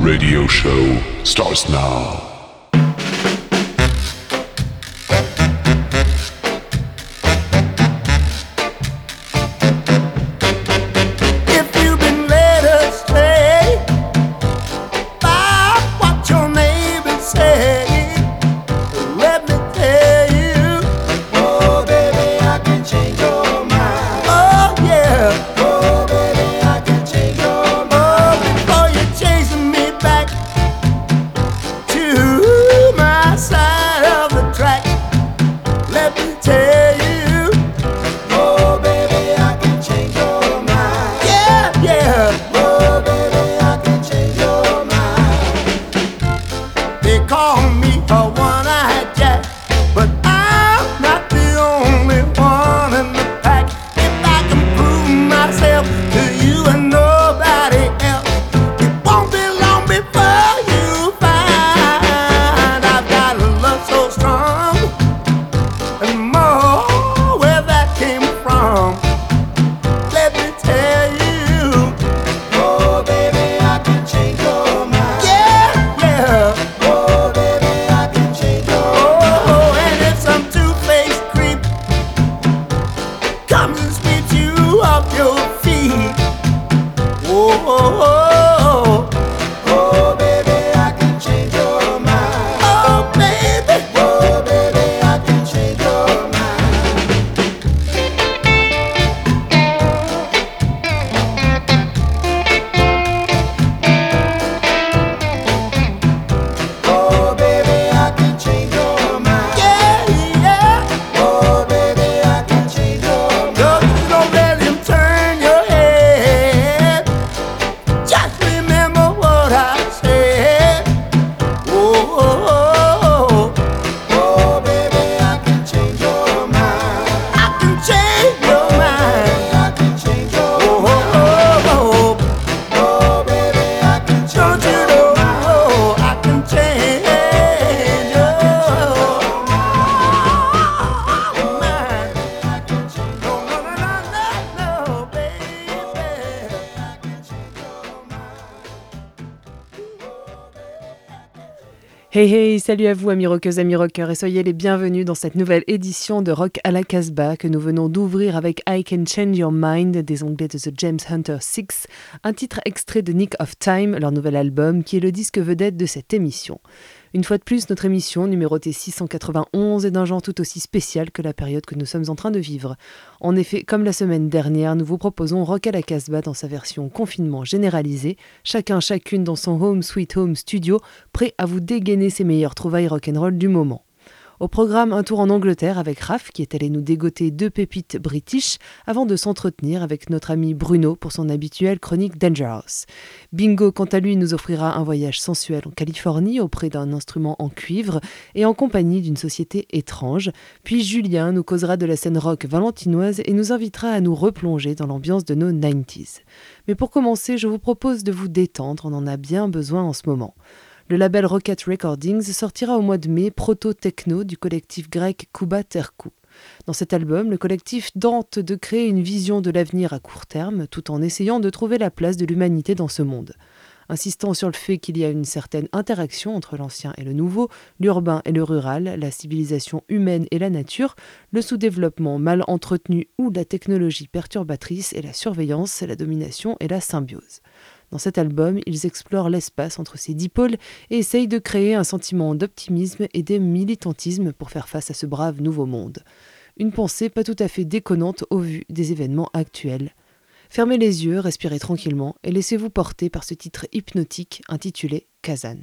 radio show starts now. oh, oh. oh. Salut à vous amis rockeuses, amis rockeurs et soyez les bienvenus dans cette nouvelle édition de Rock à la Casbah que nous venons d'ouvrir avec I Can Change Your Mind des Anglais de The James Hunter 6, un titre extrait de Nick of Time, leur nouvel album qui est le disque vedette de cette émission. Une fois de plus, notre émission, numérotée 691, est d'un genre tout aussi spécial que la période que nous sommes en train de vivre. En effet, comme la semaine dernière, nous vous proposons Rock à la Casbah dans sa version confinement généralisé, chacun chacune dans son home sweet home studio, prêt à vous dégainer ses meilleurs trouvailles rock'n'roll du moment. Au programme, un tour en Angleterre avec Raph qui est allé nous dégoter deux pépites british avant de s'entretenir avec notre ami Bruno pour son habituelle chronique Dangerous. Bingo, quant à lui, nous offrira un voyage sensuel en Californie auprès d'un instrument en cuivre et en compagnie d'une société étrange. Puis Julien nous causera de la scène rock valentinoise et nous invitera à nous replonger dans l'ambiance de nos 90s. Mais pour commencer, je vous propose de vous détendre, on en a bien besoin en ce moment. Le label Rocket Recordings sortira au mois de mai Proto Techno du collectif grec Kuba Terku. Dans cet album, le collectif tente de créer une vision de l'avenir à court terme tout en essayant de trouver la place de l'humanité dans ce monde. Insistant sur le fait qu'il y a une certaine interaction entre l'ancien et le nouveau, l'urbain et le rural, la civilisation humaine et la nature, le sous-développement mal entretenu ou la technologie perturbatrice et la surveillance, la domination et la symbiose. Dans cet album, ils explorent l'espace entre ces dix pôles et essayent de créer un sentiment d'optimisme et de militantisme pour faire face à ce brave nouveau monde. Une pensée pas tout à fait déconnante au vu des événements actuels. Fermez les yeux, respirez tranquillement et laissez-vous porter par ce titre hypnotique intitulé Kazan.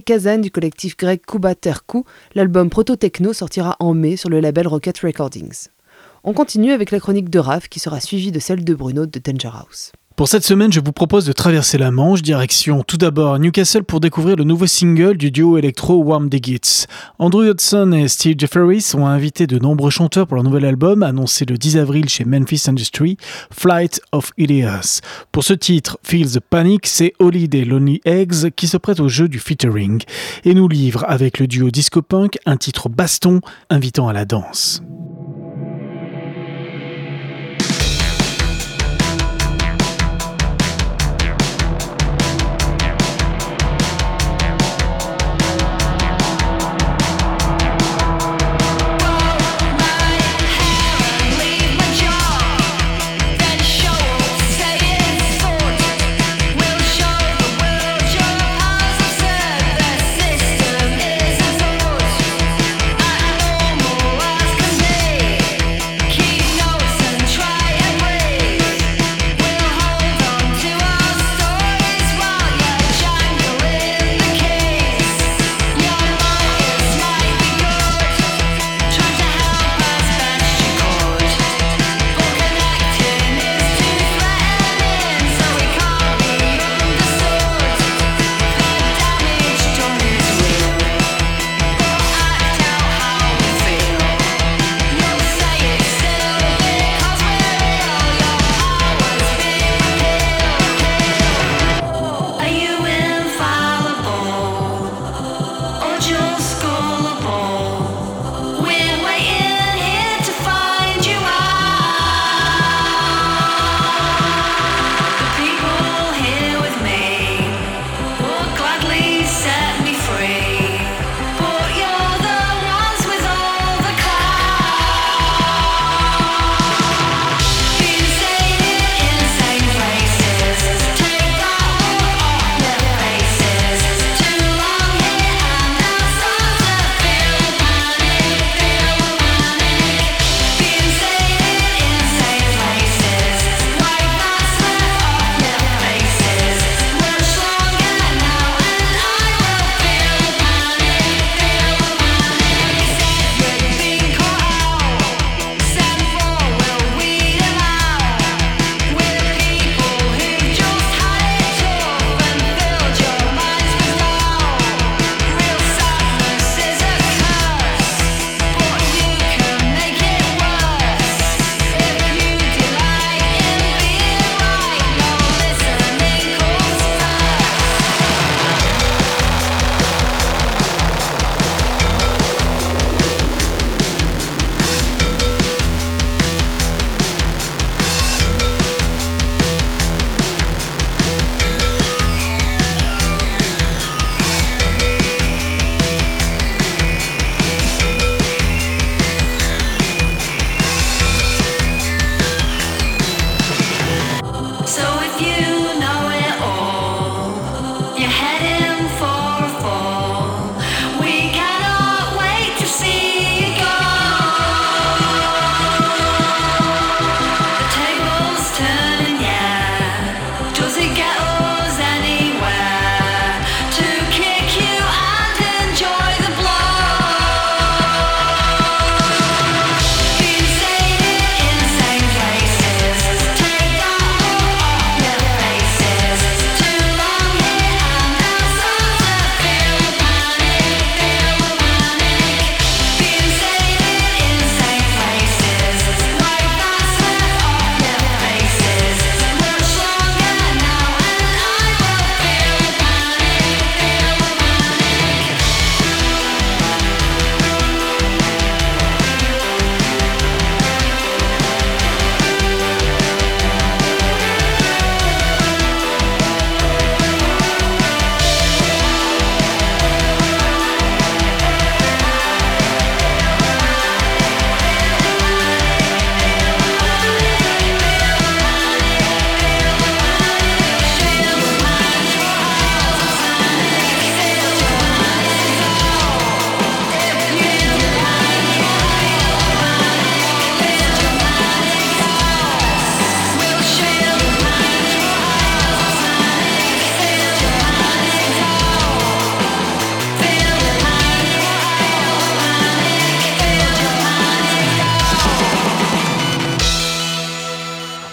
Kazan du collectif grec Kuba Terku. L'album Proto Techno sortira en mai sur le label Rocket Recordings. On continue avec la chronique de Raph qui sera suivie de celle de Bruno de Danger House. Pour cette semaine, je vous propose de traverser la Manche, direction tout d'abord Newcastle pour découvrir le nouveau single du duo électro Warm Digits. Andrew Hudson et Steve Jefferies ont invité de nombreux chanteurs pour leur nouvel album, annoncé le 10 avril chez Memphis Industry, Flight of Ilias. Pour ce titre, Feel the Panic, c'est Holiday Lonely Eggs qui se prête au jeu du featuring et nous livre avec le duo disco punk un titre baston invitant à la danse.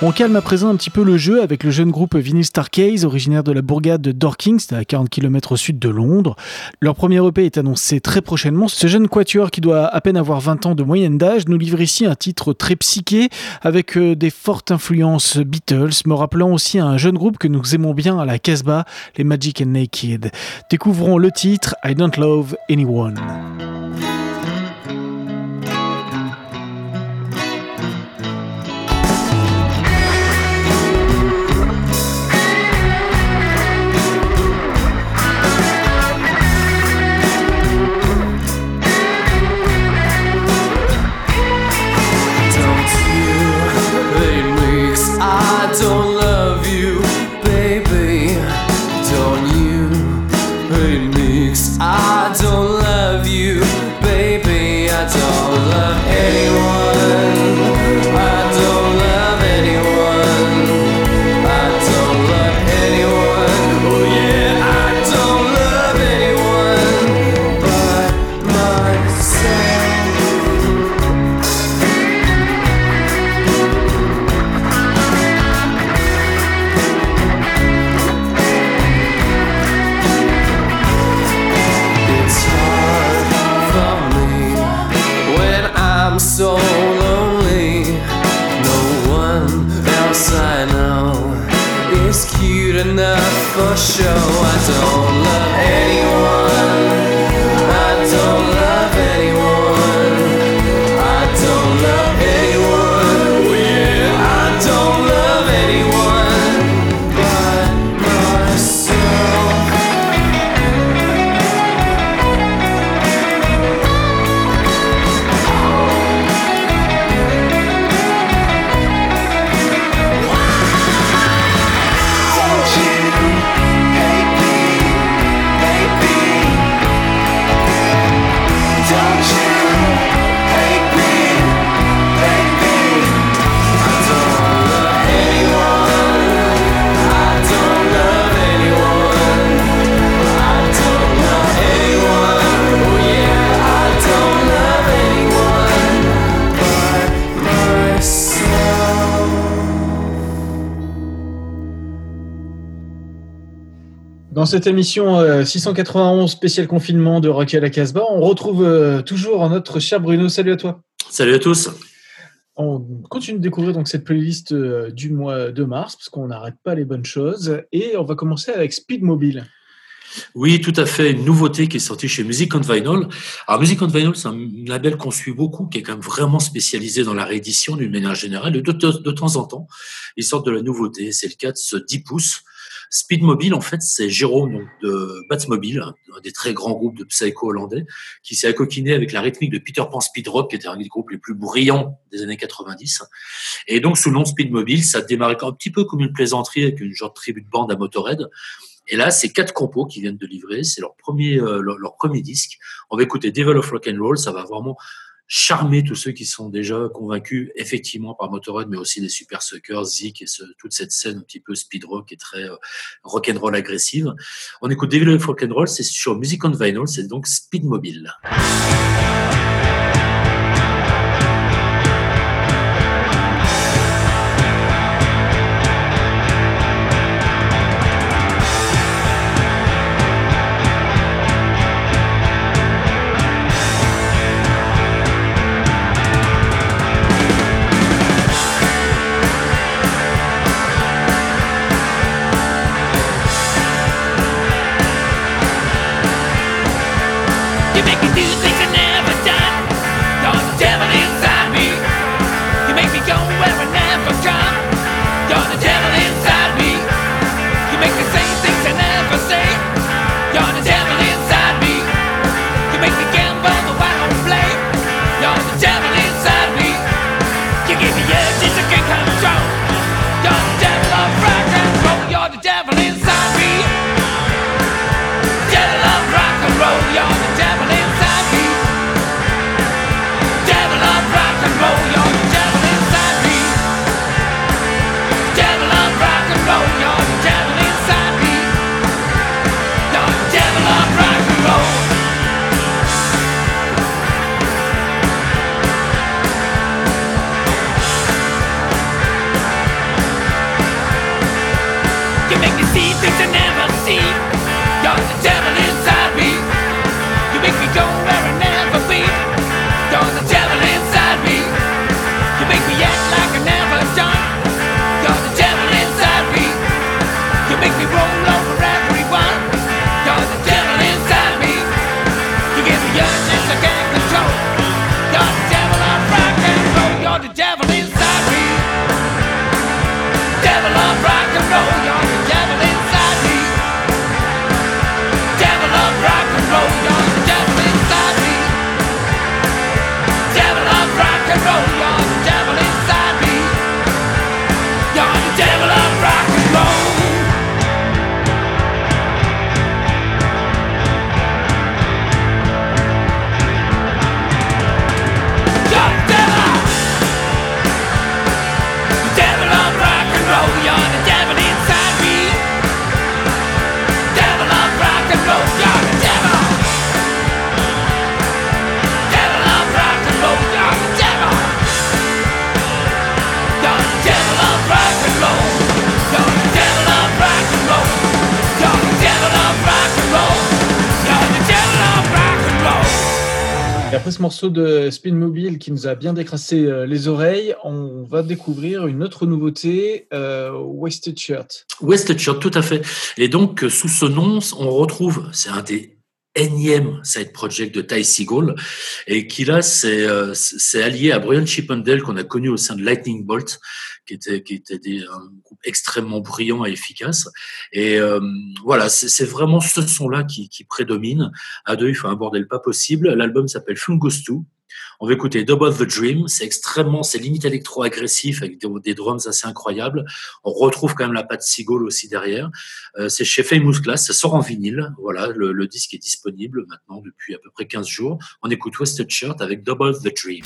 On calme à présent un petit peu le jeu avec le jeune groupe Vinyl Starcase, originaire de la bourgade de Dorking, à 40 km au sud de Londres. Leur premier EP est annoncé très prochainement. Ce jeune quatuor qui doit à peine avoir 20 ans de moyenne d'âge nous livre ici un titre très psyché avec euh, des fortes influences Beatles, me rappelant aussi un jeune groupe que nous aimons bien à la Casbah, les Magic and Naked. Découvrons le titre I Don't Love Anyone. Cette émission 691 euh, spécial confinement de Rocky à la Casbah, on retrouve euh, toujours notre cher Bruno. Salut à toi. Salut à tous. On continue de découvrir donc cette playlist euh, du mois de mars parce qu'on n'arrête pas les bonnes choses et on va commencer avec Speed Mobile. Oui, tout à fait. Une nouveauté qui est sortie chez Music on Vinyl. Alors, Music on Vinyl, c'est un label qu'on suit beaucoup, qui est quand même vraiment spécialisé dans la réédition d'une manière générale. de, de, temps en temps, ils sortent de la nouveauté. C'est le cas de ce 10 pouces Speedmobile, en fait, c'est Jérôme donc, de Batmobile, un des très grands groupes de psycho hollandais, qui s'est accoquiné avec la rythmique de Peter Pan Speed Rock, qui était un des groupes les plus brillants des années 90. Et donc, sous le nom de Speedmobile, ça démarrait un petit peu comme une plaisanterie avec une genre de tribu de bande à Motorhead. Et là, c'est quatre compos qui viennent de livrer. C'est leur premier, euh, leur, leur, premier disque. On va écouter Devil of Rock and Roll. Ça va vraiment charmer tous ceux qui sont déjà convaincus effectivement par Motorhead, mais aussi des super suckers, Zik et toute cette scène un petit peu speed rock et très euh, rock and roll agressive. On écoute Devil of Rock and Roll, c'est sur Music on Vinyl, c'est donc Speed Mobile. Et après ce morceau de Spin Mobile qui nous a bien décrassé euh, les oreilles, on va découvrir une autre nouveauté, euh, Wasted Shirt. Wasted Shirt, tout à fait. Et donc, sous ce nom, on retrouve, c'est un des énième side project de Ty Seagull et qui là c'est euh, allié à Brian Chippendale qu'on a connu au sein de Lightning Bolt qui était qui était un groupe extrêmement brillant et efficace et euh, voilà c'est vraiment ce son là qui, prédomine à deux il faut un bordel pas possible l'album s'appelle Fungus 2 on va écouter Double the Dream. C'est extrêmement, c'est limite électro-agressif avec des, drums assez incroyables. On retrouve quand même la patte Seagull aussi derrière. Euh, c'est chez Famous Class. Ça sort en vinyle. Voilà, le, disque est disponible maintenant depuis à peu près 15 jours. On écoute Wasted Shirt avec Double the Dream.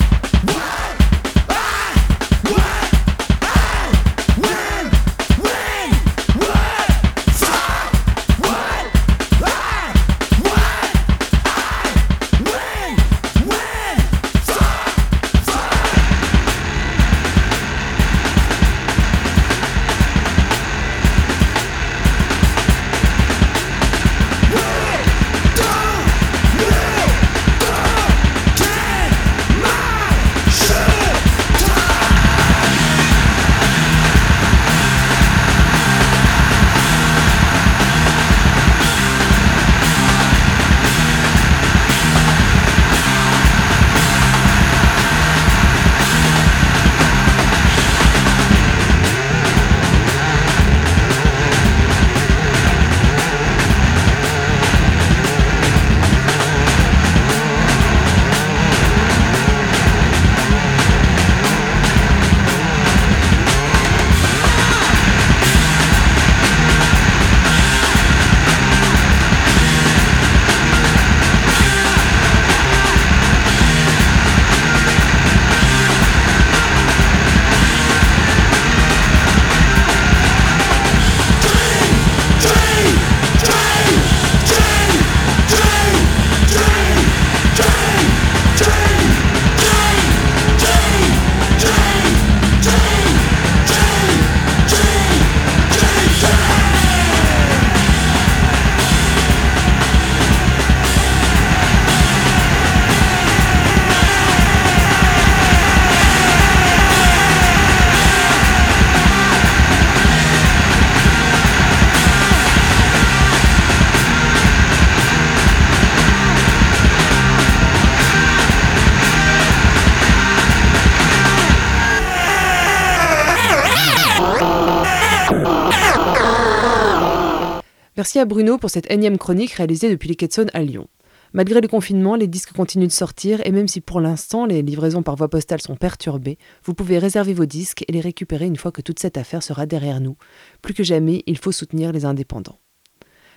Merci à Bruno pour cette énième chronique réalisée depuis les Quais à Lyon. Malgré le confinement, les disques continuent de sortir et même si pour l'instant les livraisons par voie postale sont perturbées, vous pouvez réserver vos disques et les récupérer une fois que toute cette affaire sera derrière nous. Plus que jamais, il faut soutenir les indépendants.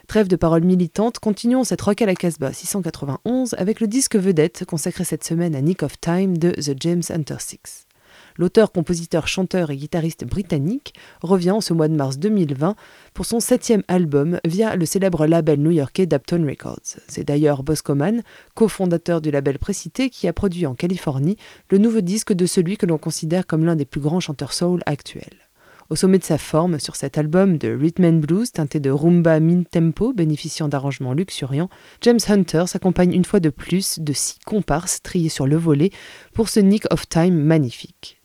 Trêve de paroles militantes, continuons cette rock à la Casbah 691 avec le disque vedette consacré cette semaine à Nick of Time de The James Hunter Six. L'auteur, compositeur, chanteur et guitariste britannique revient en ce mois de mars 2020 pour son septième album via le célèbre label new-yorkais Dapton Records. C'est d'ailleurs Boscoman, cofondateur du label précité, qui a produit en Californie le nouveau disque de celui que l'on considère comme l'un des plus grands chanteurs soul actuels. Au sommet de sa forme, sur cet album de rhythm and blues teinté de rumba min-tempo bénéficiant d'arrangements luxuriants, James Hunter s'accompagne une fois de plus de six comparses triés sur le volet pour ce Nick of Time magnifique.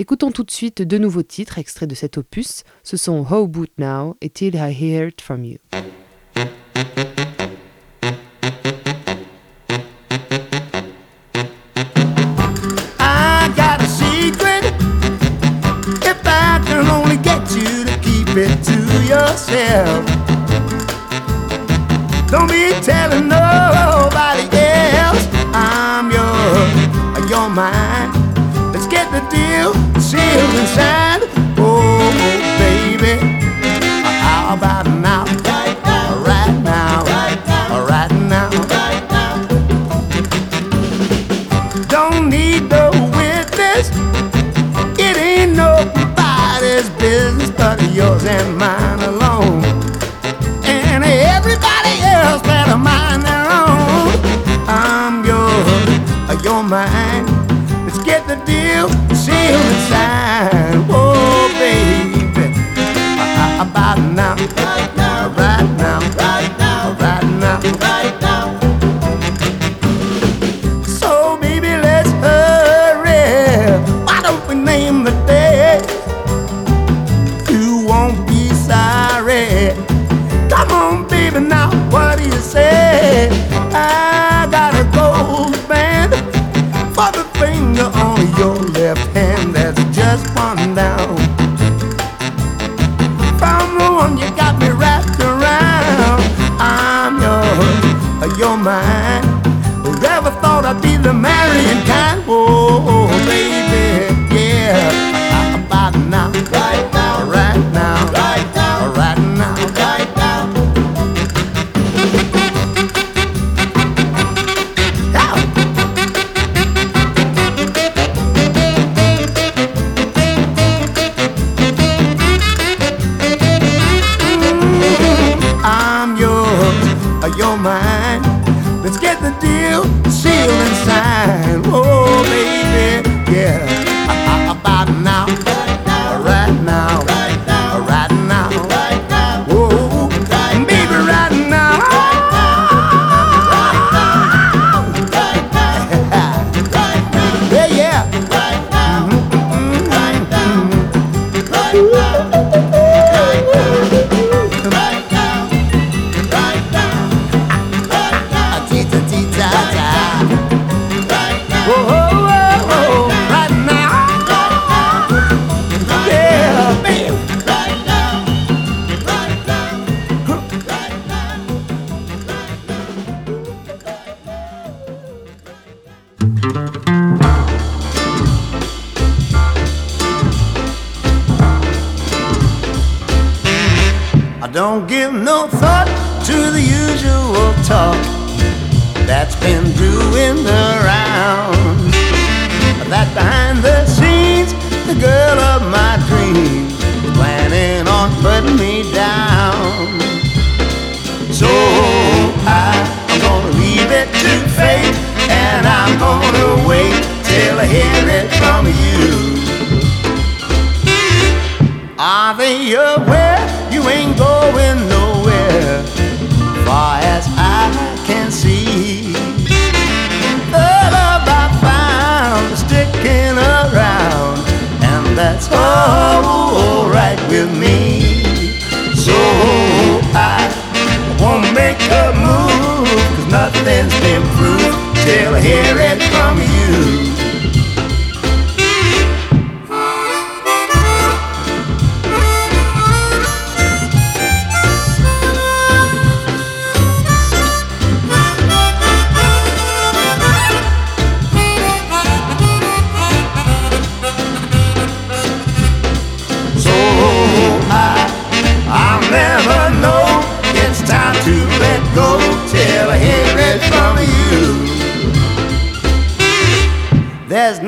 Écoutons tout de suite deux nouveaux titres extraits de cet opus. Ce sont How Boot Now et Till I Hear It From You. já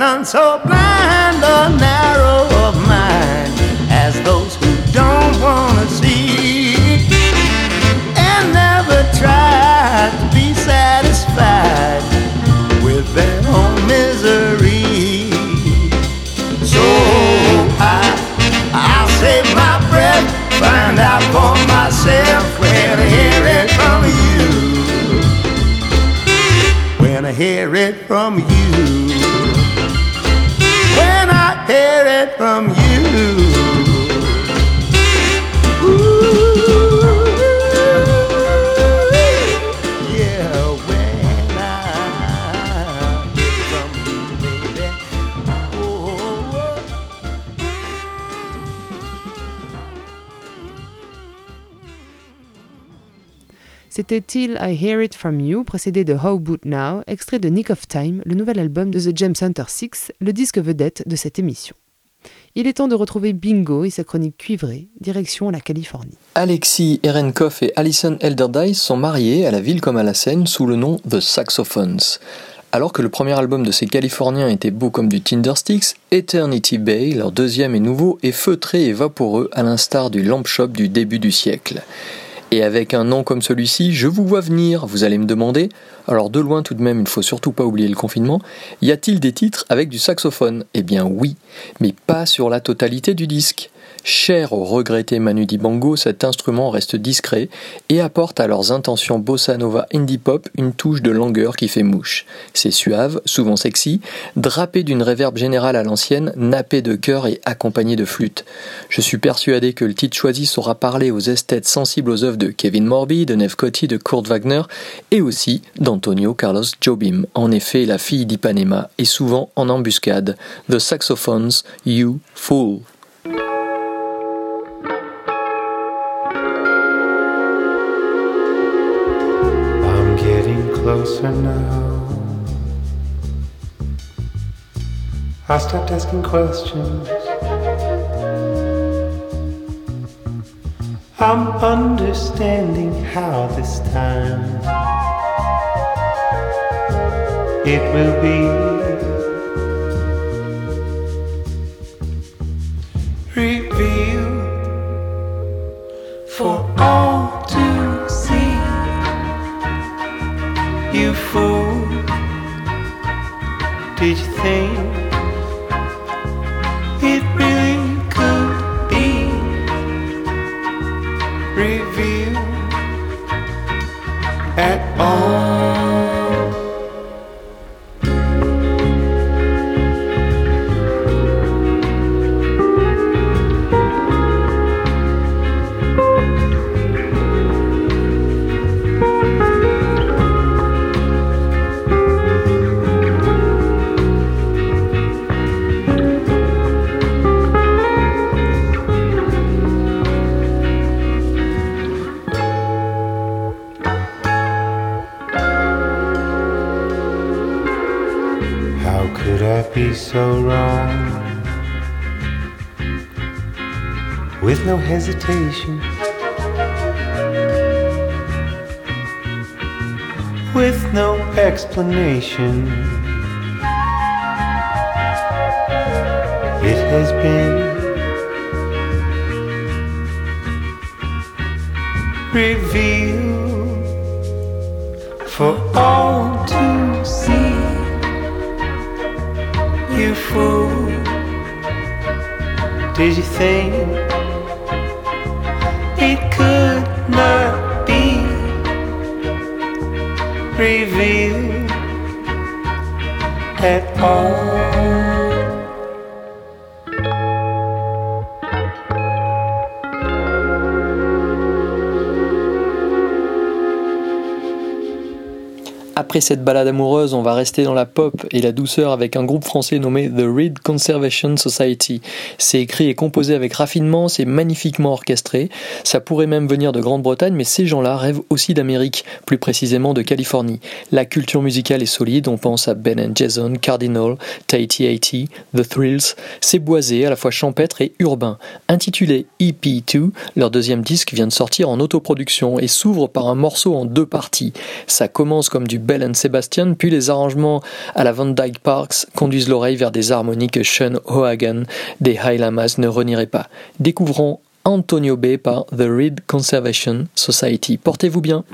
none so blind or narrow of mind as those who don't wanna see and never try to be satisfied with their own misery. So I, I'll save my breath, find out for myself when I hear it from you. When I hear it from you. C'était Till I Hear It From You, précédé de How Boot Now, extrait de Nick of Time, le nouvel album de The James Hunter 6, le disque vedette de cette émission. Il est temps de retrouver Bingo et sa chronique cuivrée, direction la Californie. Alexis Erenkoff et Alison Elderdice sont mariés à la ville comme à la scène sous le nom The Saxophones. Alors que le premier album de ces Californiens était beau comme du Tindersticks, Eternity Bay, leur deuxième est nouveau et feutré et vaporeux à l'instar du Lamp Shop du début du siècle. Et avec un nom comme celui-ci, je vous vois venir, vous allez me demander, alors de loin tout de même, il ne faut surtout pas oublier le confinement, y a-t-il des titres avec du saxophone? Eh bien oui, mais pas sur la totalité du disque. Cher au regretté Manu Dibango, cet instrument reste discret et apporte à leurs intentions bossa nova indie pop une touche de langueur qui fait mouche. C'est suave, souvent sexy, drapé d'une réverbe générale à l'ancienne, nappé de chœur et accompagné de flûte. Je suis persuadé que le titre choisi saura parler aux esthètes sensibles aux œuvres de Kevin Morby, de Nev Coty, de Kurt Wagner et aussi d'Antonio Carlos Jobim. En effet, la fille d'Ipanema est souvent en embuscade. The Saxophones, You Fool. Closer now. I stopped asking questions. I'm understanding how this time it will be. Revealed You fool, did you think so wrong? With no hesitation, with no explanation, it has been revealed for all It could not be revealed at all? Après cette balade amoureuse, on va rester dans la pop et la douceur avec un groupe français nommé The Reed Conservation Society. C'est écrit et composé avec raffinement, c'est magnifiquement orchestré. Ça pourrait même venir de Grande-Bretagne, mais ces gens-là rêvent aussi d'Amérique, plus précisément de Californie. La culture musicale est solide, on pense à Ben and Jason, Cardinal, Tahiti 80, The Thrills. C'est boisé, à la fois champêtre et urbain. Intitulé EP2, leur deuxième disque vient de sortir en autoproduction et s'ouvre par un morceau en deux parties. Ça commence comme du Bell and Sebastian, puis les arrangements à la Van Dyke Parks conduisent l'oreille vers des harmonies que Sean O'Hagan des High Lamas ne renierait pas. Découvrons Antonio Bay par The Reed Conservation Society. Portez-vous bien.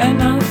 And nothing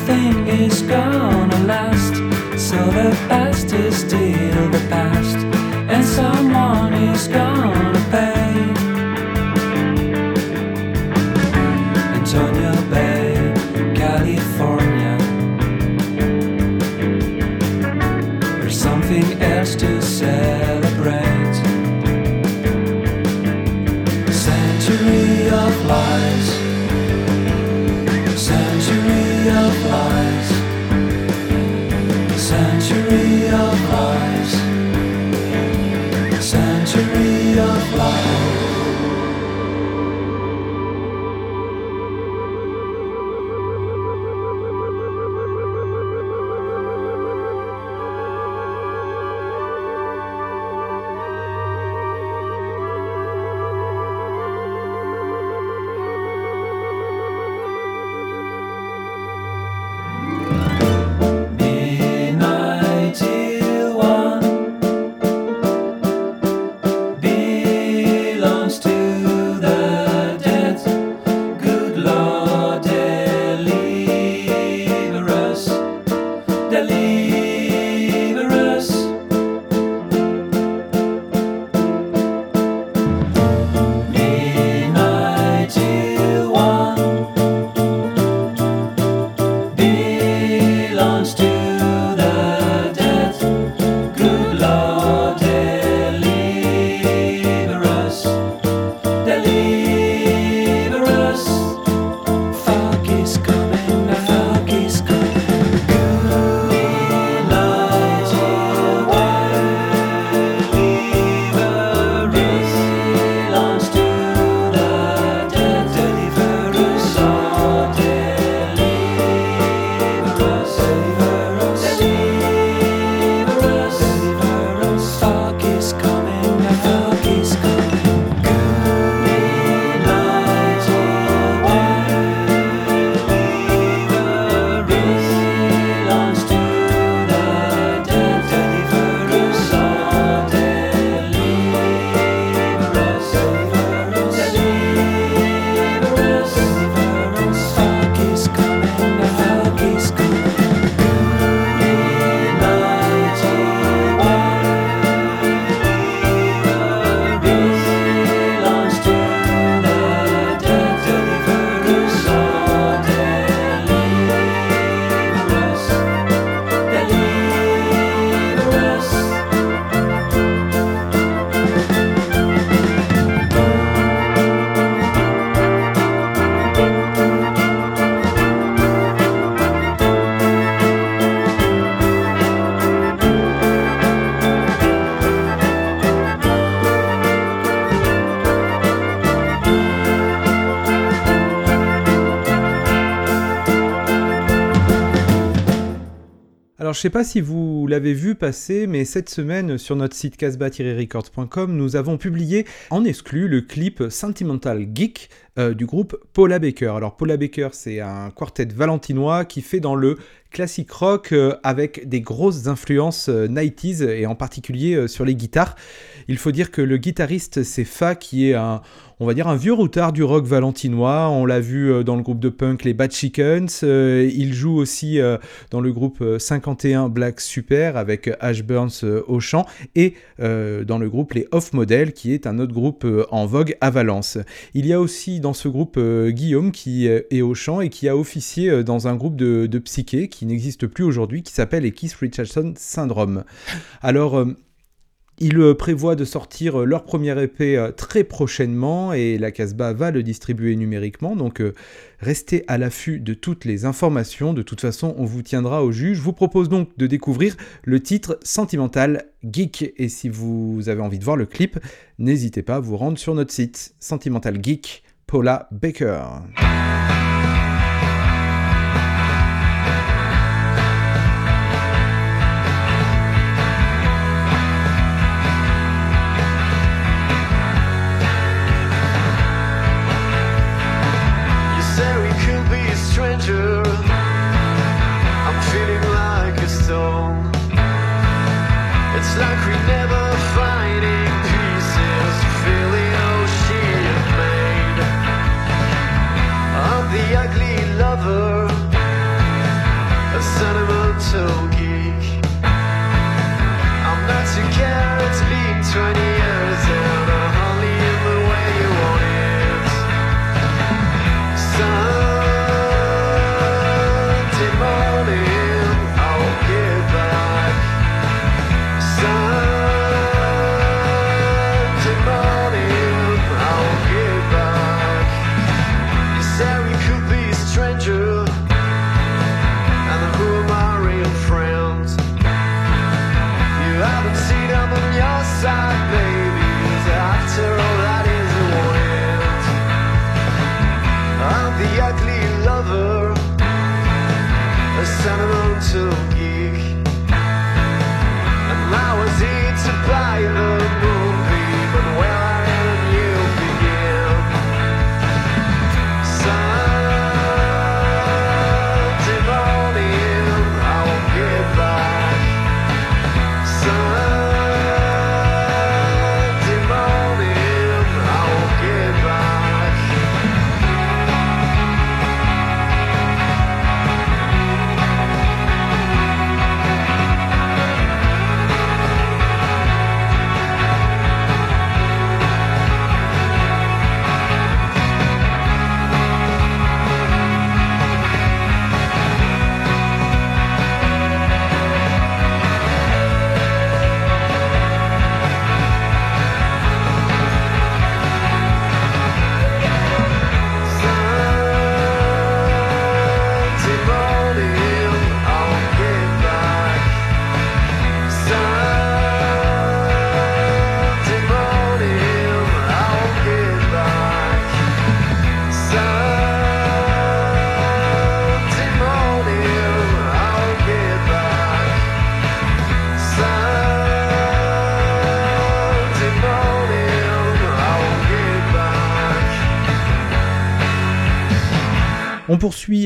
je sais pas si vous l'avez vu passer, mais cette semaine sur notre site casbah-records.com, nous avons publié en exclu le clip Sentimental Geek euh, du groupe Paula Baker. Alors Paula Baker, c'est un quartet valentinois qui fait dans le classique rock euh, avec des grosses influences euh, 90s et en particulier euh, sur les guitares. Il faut dire que le guitariste c'est Fa qui est un on va dire un vieux routard du rock valentinois. On l'a vu euh, dans le groupe de punk les Bad Chickens. Euh, il joue aussi euh, dans le groupe euh, 51 Black Super avec Ash Burns euh, au chant et euh, dans le groupe les Off Model qui est un autre groupe euh, en vogue à Valence. Il y a aussi dans ce groupe euh, Guillaume qui euh, est au chant et qui a officié euh, dans un groupe de, de psyché qui n'existe plus aujourd'hui qui s'appelle les Keith Richardson Syndrome. Alors euh, ils euh, prévoient de sortir euh, leur première épée très prochainement et la Casbah va le distribuer numériquement. Donc restez à l'affût de toutes les informations. De toute façon, on vous tiendra au jus. Je vous propose donc de découvrir le titre Sentimental Geek. Et si vous avez envie de voir le clip, n'hésitez pas à vous rendre sur notre site Sentimental Geek, Paula Baker.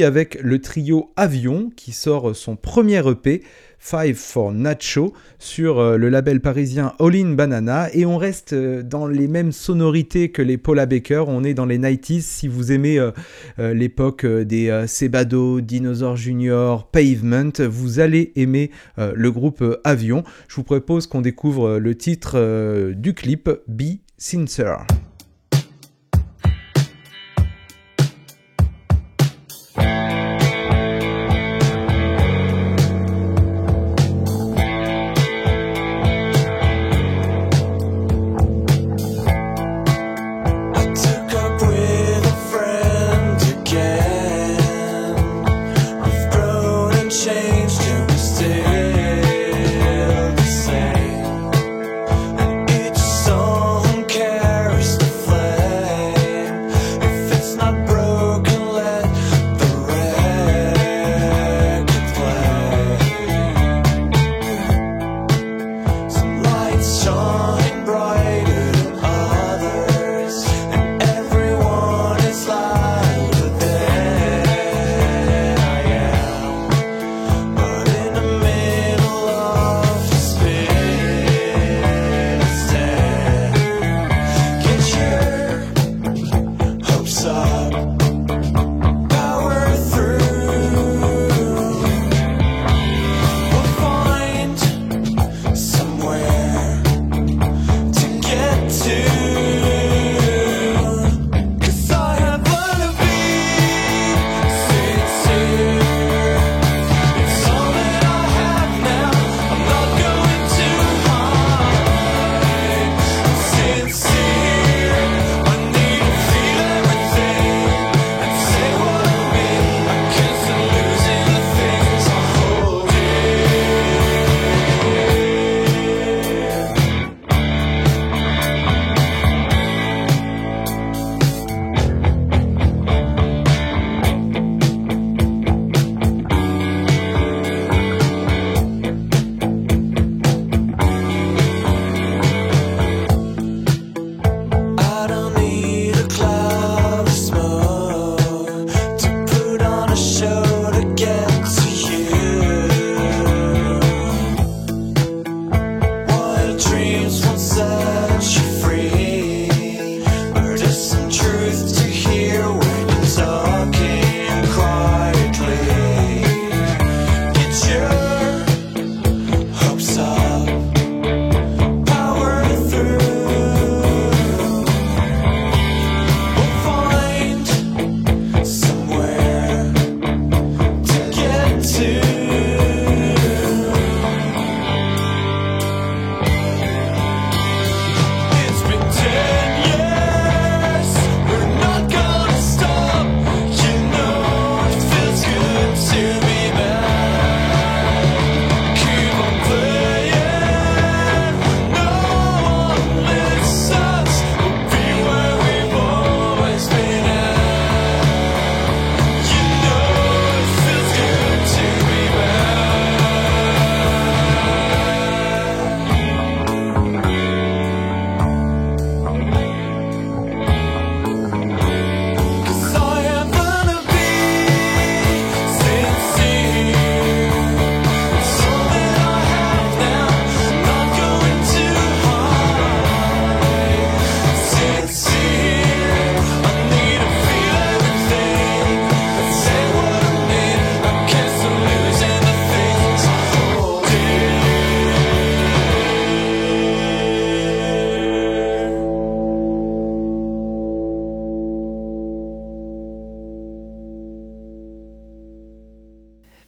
Avec le trio Avion qui sort son premier EP, Five for Nacho, sur euh, le label parisien All In Banana. Et on reste euh, dans les mêmes sonorités que les Paula Baker. On est dans les 90s. Si vous aimez euh, l'époque des euh, Sebado, Dinosaur Junior, Pavement, vous allez aimer le groupe Avion. Je vous propose qu'on découvre le titre du clip, Be Sincere.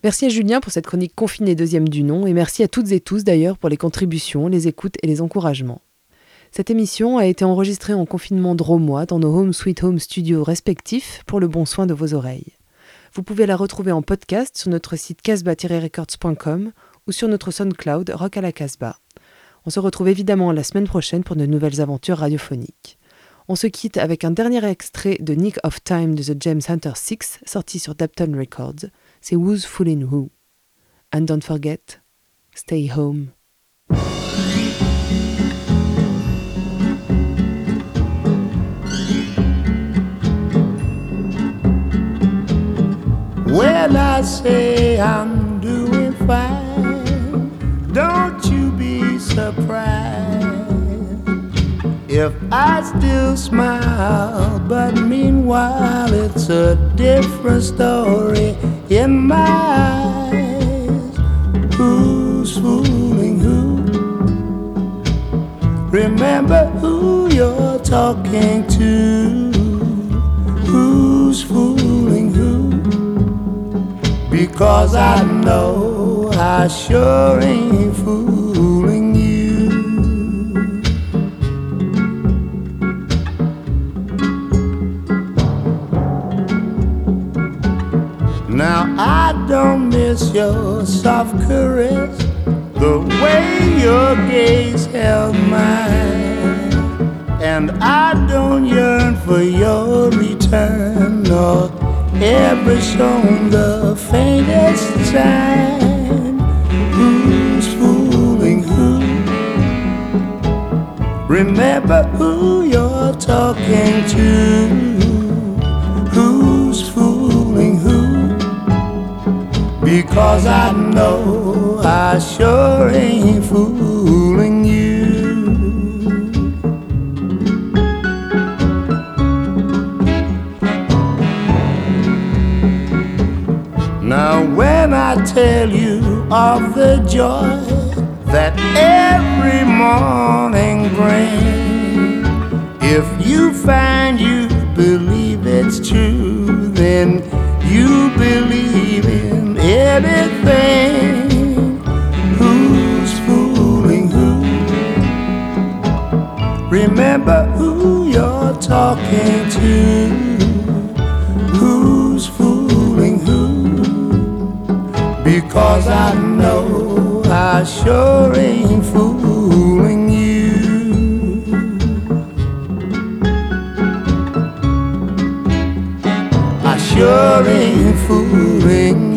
Merci à Julien pour cette chronique confinée deuxième du nom et merci à toutes et tous d'ailleurs pour les contributions, les écoutes et les encouragements. Cette émission a été enregistrée en confinement dromois dans nos Home Sweet Home studios respectifs pour le bon soin de vos oreilles. Vous pouvez la retrouver en podcast sur notre site casbah-records.com ou sur notre SoundCloud Rock à la Casbah. On se retrouve évidemment la semaine prochaine pour de nouvelles aventures radiophoniques. On se quitte avec un dernier extrait de Nick of Time de The James Hunter 6 sorti sur Dapton Records. C'est Who's fooling Who. And don't forget, stay home. when I say I'm doing fine, don't you be surprised if I still smile. But meanwhile, it's a different story in my eyes. Who's fooling who? Remember who you're talking to. Who's fooling who? Because I know I sure ain't fooling Now I don't miss your soft caress, the way your gaze held mine, and I don't yearn for your return nor ever shown the faintest sign. Who's fooling who? Remember who you're talking to. Because I know I sure ain't fooling you. Now, when I tell you of the joy that every morning brings, if you find you believe it's true, then you believe in anything. Who's fooling who? Remember who you're talking to. Who's fooling who? Because I know I sure ain't fooling you. I sure ain't fooling